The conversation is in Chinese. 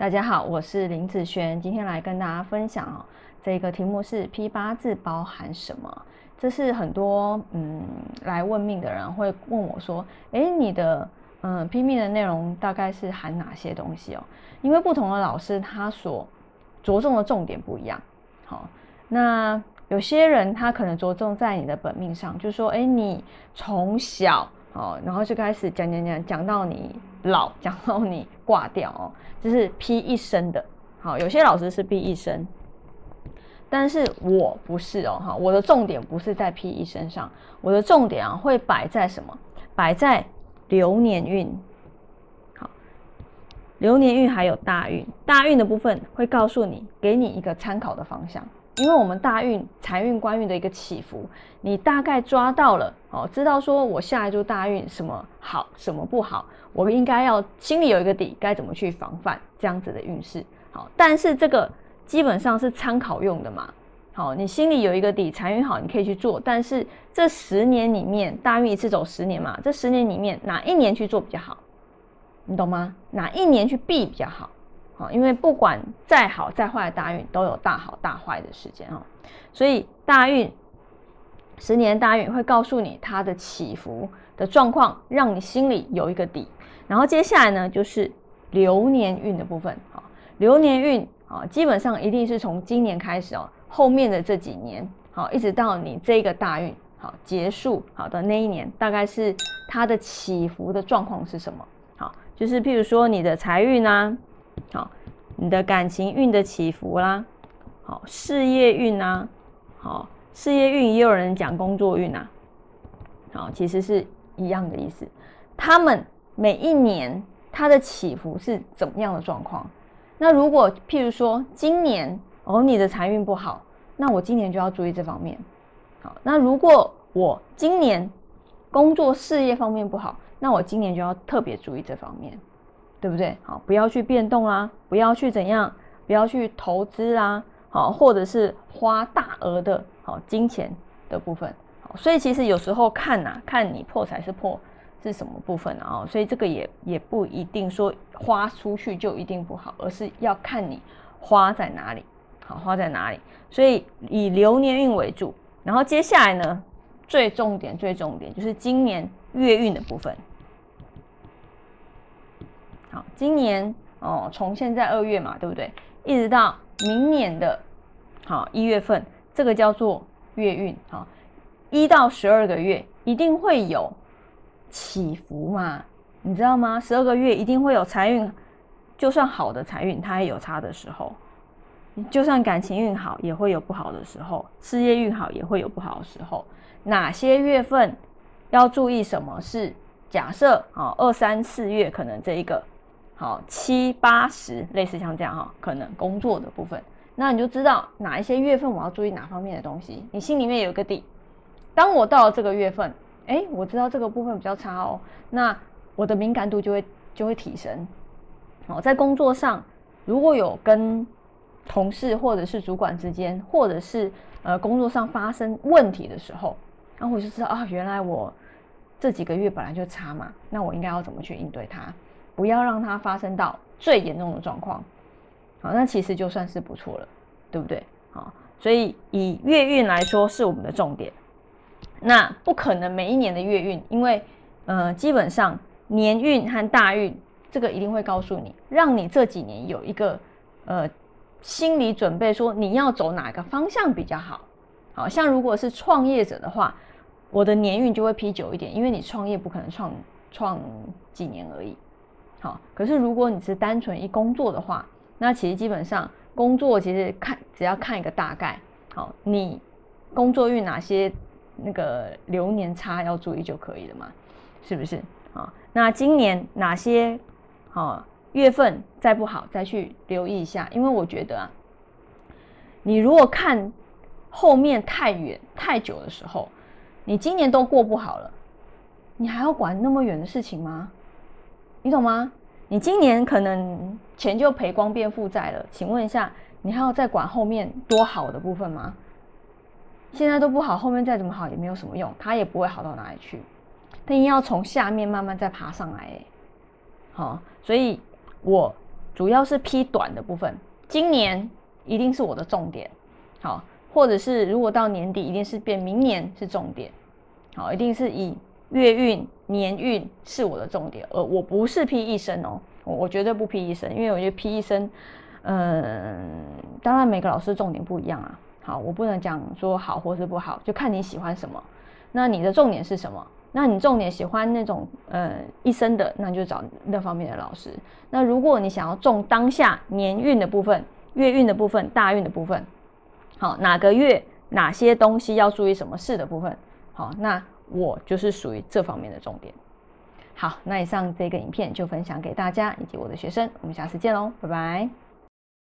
大家好，我是林子璇，今天来跟大家分享哦，这个题目是批八字包含什么？这是很多嗯来问命的人会问我说，哎，你的嗯批命的内容大概是含哪些东西哦？因为不同的老师他所着重的重点不一样。好，那有些人他可能着重在你的本命上，就说，哎，你从小哦，然后就开始讲讲讲讲到你老，讲到你挂掉哦。就是批一生的，好，有些老师是批一生，但是我不是哦，哈，我的重点不是在批一生上，我的重点啊会摆在什么？摆在流年运，好，流年运还有大运，大运的部分会告诉你，给你一个参考的方向，因为我们大运财运官运的一个起伏，你大概抓到了，哦，知道说我下一周大运什么好，什么不好。我应该要心里有一个底，该怎么去防范这样子的运势？好，但是这个基本上是参考用的嘛。好，你心里有一个底，财运好，你可以去做。但是这十年里面，大运一次走十年嘛，这十年里面哪一年去做比较好？你懂吗？哪一年去避比较好？好，因为不管再好再坏的大运，都有大好大坏的时间哦。所以大运十年大运会告诉你它的起伏的状况，让你心里有一个底。然后接下来呢，就是流年运的部分。好，流年运啊，基本上一定是从今年开始哦，后面的这几年，好，一直到你这个大运好结束好的那一年，大概是它的起伏的状况是什么？好，就是譬如说你的财运啊，好，你的感情运的起伏啦，好，事业运啊，好，事业运也有人讲工作运啊，好，其实是一样的意思，他们。每一年它的起伏是怎么样的状况？那如果譬如说今年哦你的财运不好，那我今年就要注意这方面。好，那如果我今年工作事业方面不好，那我今年就要特别注意这方面，对不对？好，不要去变动啦，不要去怎样，不要去投资啦，好，或者是花大额的好金钱的部分。好，所以其实有时候看呐，看你破财是破。是什么部分啊？所以这个也也不一定说花出去就一定不好，而是要看你花在哪里，好花在哪里。所以以流年运为主，然后接下来呢，最重点最重点就是今年月运的部分。好，今年哦，从现在二月嘛，对不对？一直到明年的好一月份，这个叫做月运。好，一到十二个月一定会有。起伏嘛，你知道吗？十二个月一定会有财运，就算好的财运，它也有差的时候；就算感情运好，也会有不好的时候；事业运好，也会有不好的时候。哪些月份要注意？什么是假设？啊，二三四月可能这一个，好七八十，类似像这样哈，可能工作的部分，那你就知道哪一些月份我要注意哪方面的东西，你心里面有个底。当我到了这个月份。哎，我知道这个部分比较差哦，那我的敏感度就会就会提升。哦，在工作上如果有跟同事或者是主管之间，或者是呃工作上发生问题的时候，然后我就知道啊，原来我这几个月本来就差嘛，那我应该要怎么去应对它，不要让它发生到最严重的状况。好，那其实就算是不错了，对不对？好，所以以月运来说是我们的重点。那不可能每一年的月运，因为呃，基本上年运和大运这个一定会告诉你，让你这几年有一个呃心理准备，说你要走哪个方向比较好。好像如果是创业者的话，我的年运就会批久一点，因为你创业不可能创创几年而已。好，可是如果你是单纯一工作的话，那其实基本上工作其实看只要看一个大概，好，你工作运哪些？那个流年差要注意就可以了嘛，是不是啊？那今年哪些好月份再不好，再去留意一下。因为我觉得啊，你如果看后面太远太久的时候，你今年都过不好了，你还要管那么远的事情吗？你懂吗？你今年可能钱就赔光变负债了，请问一下，你还要再管后面多好的部分吗？现在都不好，后面再怎么好也没有什么用，它也不会好到哪里去。但一定要从下面慢慢再爬上来，好，所以我主要是批短的部分，今年一定是我的重点，好，或者是如果到年底一定是变明年是重点，好，一定是以月运、年运是我的重点，而我不是批一生哦，我我绝对不批一生，因为我觉得批一生，嗯，当然每个老师重点不一样啊，好，我不能讲说好或是不好，就看你喜欢什么，那你的重点是什么？那你重点喜欢那种呃一生的，那就找那方面的老师。那如果你想要中当下年运的部分、月运的部分、大运的部分，好，哪个月哪些东西要注意什么事的部分，好，那我就是属于这方面的重点。好，那以上这个影片就分享给大家以及我的学生，我们下次见喽，拜拜。